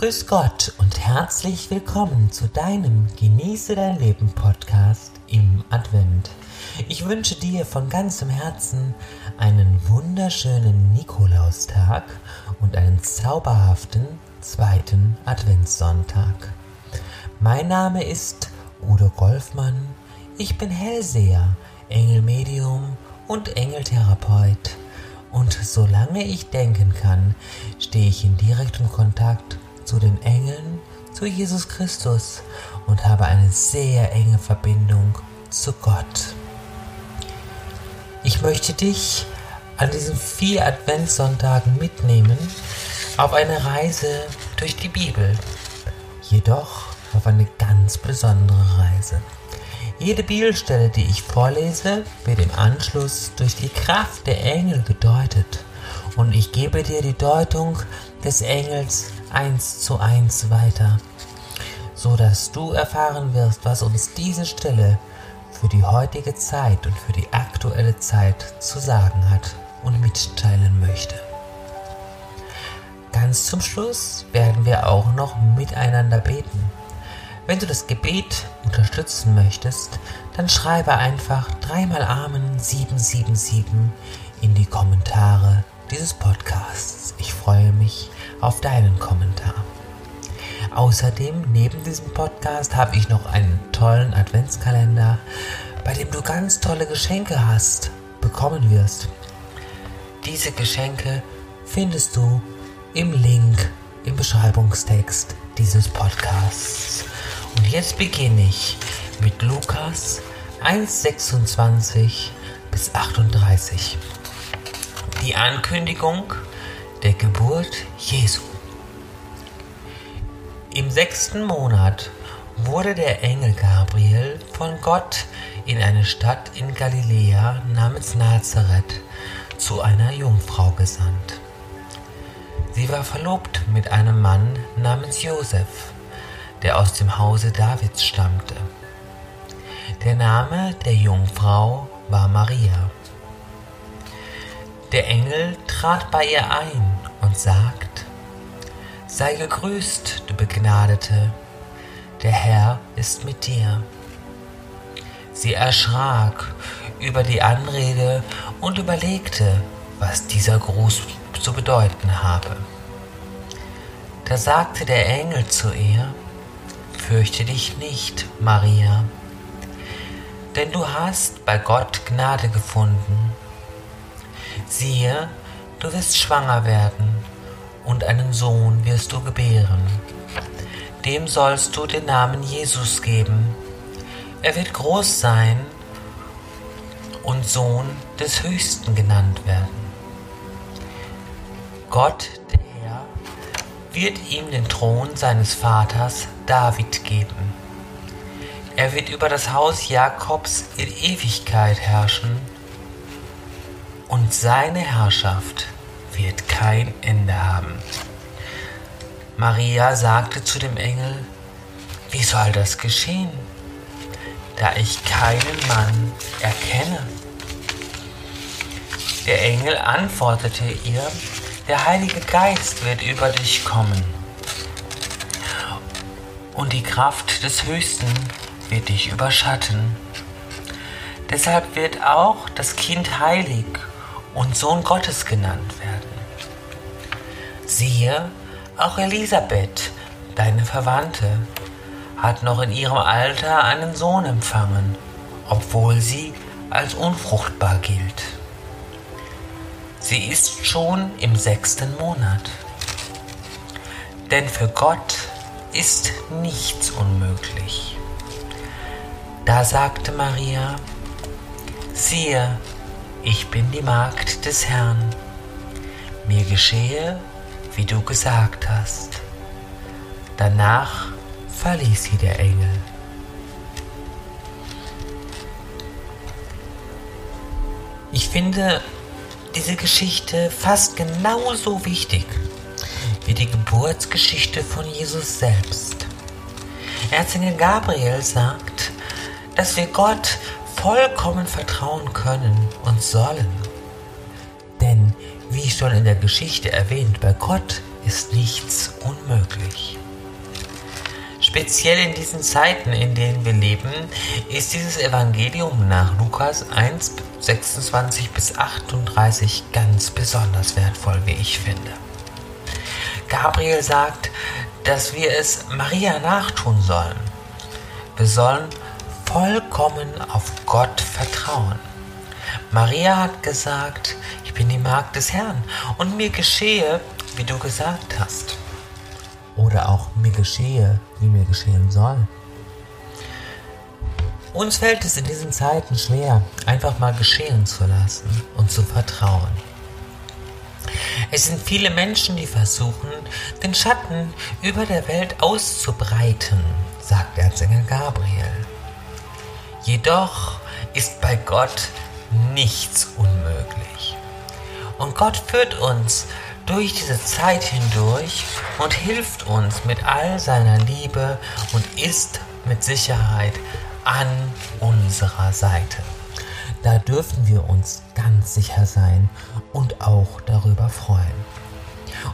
Grüß Gott und herzlich willkommen zu deinem Genieße dein Leben Podcast im Advent. Ich wünsche dir von ganzem Herzen einen wunderschönen Nikolaustag und einen zauberhaften zweiten Adventssonntag. Mein Name ist Udo Golfmann. Ich bin Hellseher, Engelmedium und Engeltherapeut. Und solange ich denken kann, stehe ich in direktem Kontakt zu den Engeln, zu Jesus Christus und habe eine sehr enge Verbindung zu Gott. Ich möchte dich an diesen vier Adventssonntagen mitnehmen auf eine Reise durch die Bibel, jedoch auf eine ganz besondere Reise. Jede Bibelstelle, die ich vorlese, wird im Anschluss durch die Kraft der Engel gedeutet und ich gebe dir die Deutung des Engels eins zu eins weiter, so dass du erfahren wirst, was uns diese Stelle für die heutige Zeit und für die aktuelle Zeit zu sagen hat und mitteilen möchte. Ganz zum Schluss werden wir auch noch miteinander beten. Wenn du das Gebet unterstützen möchtest, dann schreibe einfach dreimal Amen 777 in die Kommentare dieses Podcasts. Ich freue mich auf deinen Kommentar. Außerdem, neben diesem Podcast, habe ich noch einen tollen Adventskalender, bei dem du ganz tolle Geschenke hast, bekommen wirst. Diese Geschenke findest du im Link im Beschreibungstext dieses Podcasts. Und jetzt beginne ich mit Lukas 1,26 bis 38 die Ankündigung der Geburt Jesu. Im sechsten Monat wurde der Engel Gabriel von Gott in eine Stadt in Galiläa namens Nazareth zu einer Jungfrau gesandt. Sie war verlobt mit einem Mann namens Josef, der aus dem Hause Davids stammte. Der Name der Jungfrau war Maria. Der Engel trat bei ihr ein und sagt, Sei gegrüßt, du Begnadete, der Herr ist mit dir. Sie erschrak über die Anrede und überlegte, was dieser Gruß zu bedeuten habe. Da sagte der Engel zu ihr, Fürchte dich nicht, Maria, denn du hast bei Gott Gnade gefunden siehe, du wirst schwanger werden und einen Sohn wirst du gebären. Dem sollst du den Namen Jesus geben. Er wird groß sein und Sohn des Höchsten genannt werden. Gott, der Herr, wird ihm den Thron seines Vaters David geben. Er wird über das Haus Jakobs in Ewigkeit herrschen und seine Herrschaft wird kein Ende haben. Maria sagte zu dem Engel, wie soll das geschehen, da ich keinen Mann erkenne? Der Engel antwortete ihr, der Heilige Geist wird über dich kommen und die Kraft des Höchsten wird dich überschatten. Deshalb wird auch das Kind heilig und Sohn Gottes genannt werden. Siehe, auch Elisabeth, deine Verwandte, hat noch in ihrem Alter einen Sohn empfangen, obwohl sie als unfruchtbar gilt. Sie ist schon im sechsten Monat. Denn für Gott ist nichts unmöglich. Da sagte Maria, siehe, ich bin die Magd des Herrn. Mir geschehe, wie du gesagt hast. Danach verließ sie der Engel. Ich finde diese Geschichte fast genauso wichtig wie die Geburtsgeschichte von Jesus selbst. Erzengel Gabriel sagt, dass wir Gott vollkommen vertrauen können und sollen. Denn, wie schon in der Geschichte erwähnt, bei Gott ist nichts unmöglich. Speziell in diesen Zeiten, in denen wir leben, ist dieses Evangelium nach Lukas 1, 26 bis 38 ganz besonders wertvoll, wie ich finde. Gabriel sagt, dass wir es Maria nachtun sollen. Wir sollen vollkommen auf Gott vertrauen. Maria hat gesagt, ich bin die Magd des Herrn und mir geschehe, wie du gesagt hast. Oder auch mir geschehe, wie mir geschehen soll. Uns fällt es in diesen Zeiten schwer, einfach mal geschehen zu lassen und zu vertrauen. Es sind viele Menschen, die versuchen, den Schatten über der Welt auszubreiten, sagt Erzengel Gabriel. Jedoch ist bei Gott nichts unmöglich. Und Gott führt uns durch diese Zeit hindurch und hilft uns mit all seiner Liebe und ist mit Sicherheit an unserer Seite. Da dürfen wir uns ganz sicher sein und auch darüber freuen.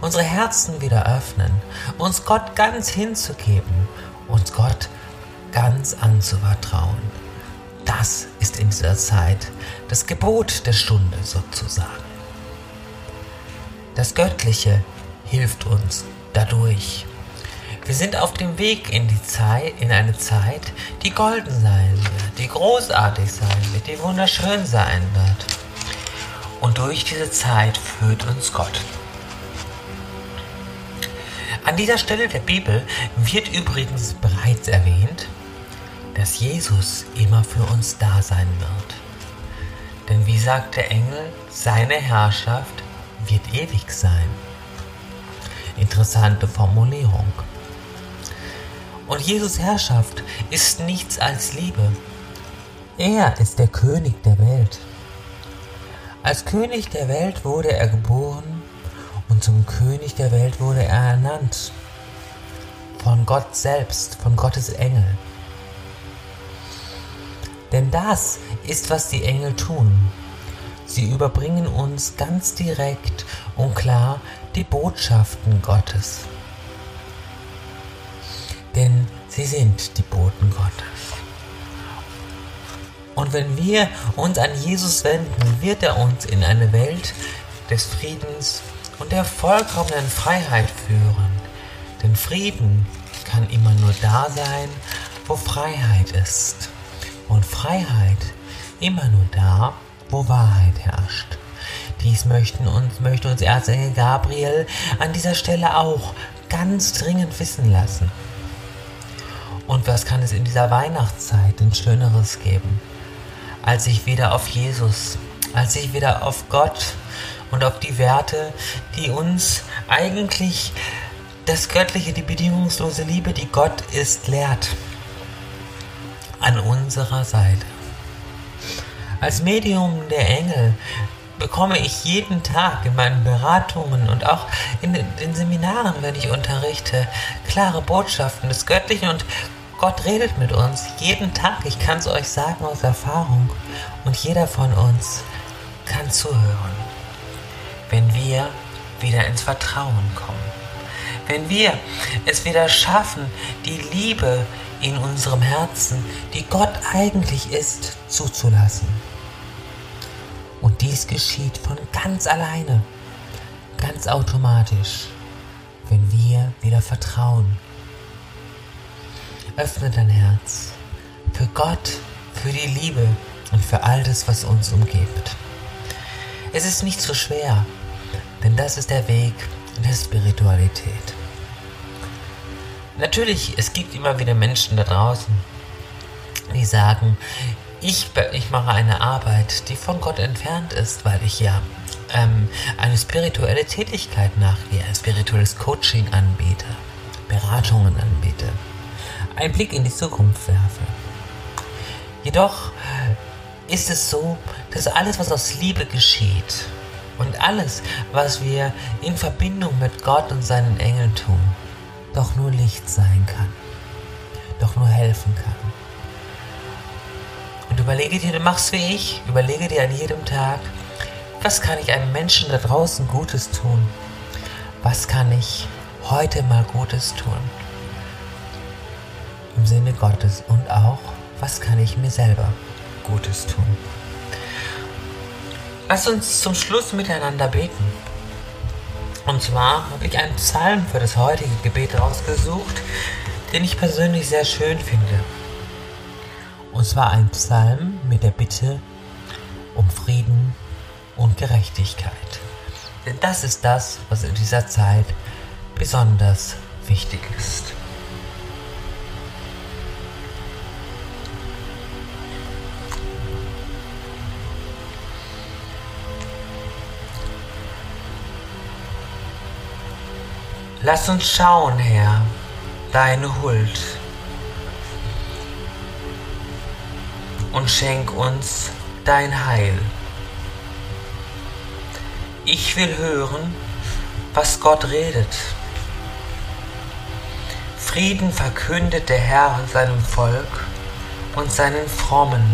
Unsere Herzen wieder öffnen, uns Gott ganz hinzugeben, uns Gott ganz anzuvertrauen. Das ist in dieser Zeit das Gebot der Stunde sozusagen. Das Göttliche hilft uns dadurch. Wir sind auf dem Weg in die Zeit, in eine Zeit, die golden sein wird, die großartig sein wird, die wunderschön sein wird. Und durch diese Zeit führt uns Gott. An dieser Stelle der Bibel wird übrigens bereits erwähnt, dass Jesus immer für uns da sein wird. Denn wie sagt der Engel, seine Herrschaft wird ewig sein. Interessante Formulierung. Und Jesus Herrschaft ist nichts als Liebe. Er ist der König der Welt. Als König der Welt wurde er geboren und zum König der Welt wurde er ernannt. Von Gott selbst, von Gottes Engel. Denn das ist, was die Engel tun. Sie überbringen uns ganz direkt und klar die Botschaften Gottes. Denn sie sind die Boten Gottes. Und wenn wir uns an Jesus wenden, wird er uns in eine Welt des Friedens und der vollkommenen Freiheit führen. Denn Frieden kann immer nur da sein, wo Freiheit ist und Freiheit immer nur da, wo Wahrheit herrscht. Dies möchten uns, möchte uns Erzengel Gabriel an dieser Stelle auch ganz dringend wissen lassen. Und was kann es in dieser Weihnachtszeit denn Schöneres geben, als sich wieder auf Jesus, als sich wieder auf Gott und auf die Werte, die uns eigentlich das Göttliche, die bedingungslose Liebe, die Gott ist, lehrt an unserer Seite. Als Medium der Engel bekomme ich jeden Tag in meinen Beratungen und auch in den Seminaren, wenn ich unterrichte, klare Botschaften des Göttlichen und Gott redet mit uns jeden Tag. Ich kann es euch sagen aus Erfahrung. Und jeder von uns kann zuhören, wenn wir wieder ins Vertrauen kommen. Wenn wir es wieder schaffen, die Liebe, in unserem Herzen, die Gott eigentlich ist, zuzulassen. Und dies geschieht von ganz alleine, ganz automatisch, wenn wir wieder vertrauen. Öffne dein Herz für Gott, für die Liebe und für all das, was uns umgibt. Es ist nicht so schwer, denn das ist der Weg der Spiritualität. Natürlich, es gibt immer wieder Menschen da draußen, die sagen, ich, ich mache eine Arbeit, die von Gott entfernt ist, weil ich ja ähm, eine spirituelle Tätigkeit nachgehe, ein spirituelles Coaching anbiete, Beratungen anbiete, einen Blick in die Zukunft werfe. Jedoch ist es so, dass alles, was aus Liebe geschieht und alles, was wir in Verbindung mit Gott und seinen Engeln tun, doch nur Licht sein kann, doch nur helfen kann. Und überlege dir, du machst wie ich, überlege dir an jedem Tag, was kann ich einem Menschen da draußen Gutes tun? Was kann ich heute mal Gutes tun? im Sinne Gottes und auch, was kann ich mir selber Gutes tun. Lass uns zum Schluss miteinander beten. Und zwar habe ich einen Psalm für das heutige Gebet rausgesucht, den ich persönlich sehr schön finde. Und zwar ein Psalm mit der Bitte um Frieden und Gerechtigkeit. Denn das ist das, was in dieser Zeit besonders wichtig ist. Lass uns schauen, Herr, deine Huld und schenk uns dein Heil. Ich will hören, was Gott redet. Frieden verkündet der Herr seinem Volk und seinen Frommen